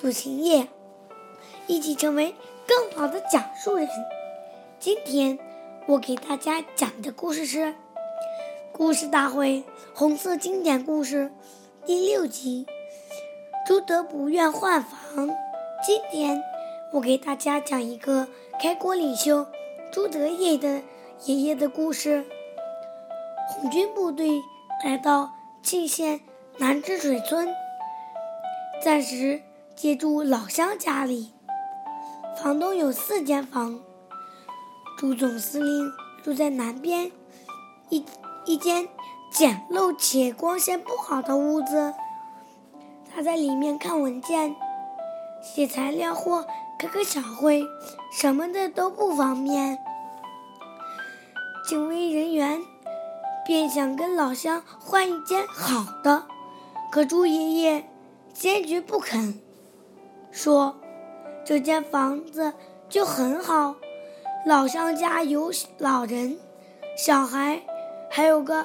杜晴叶，一起成为更好的讲述人。今天我给大家讲的故事是《故事大会》红色经典故事第六集《朱德不愿换房》。今天我给大家讲一个开国领袖朱德爷的爷爷的故事。红军部队来到沁县南治水村，暂时。借住老乡家里，房东有四间房。朱总司令住在南边一一间简陋且光线不好的屋子。他在里面看文件、写材料或开个小会，什么的都不方便。警卫人员便想跟老乡换一间好的，可朱爷爷坚决不肯。说：“这间房子就很好，老乡家有老人、小孩，还有个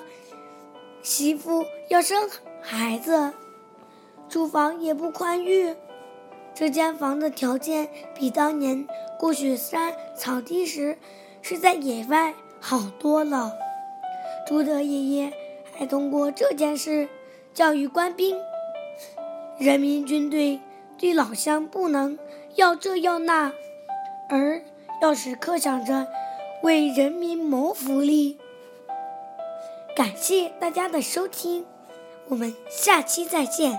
媳妇要生孩子，住房也不宽裕。这间房的条件比当年过雪山草地时是在野外好多了。朱德爷爷还通过这件事教育官兵，人民军队。”对老乡不能要这要那，而要时刻想着为人民谋福利。感谢大家的收听，我们下期再见。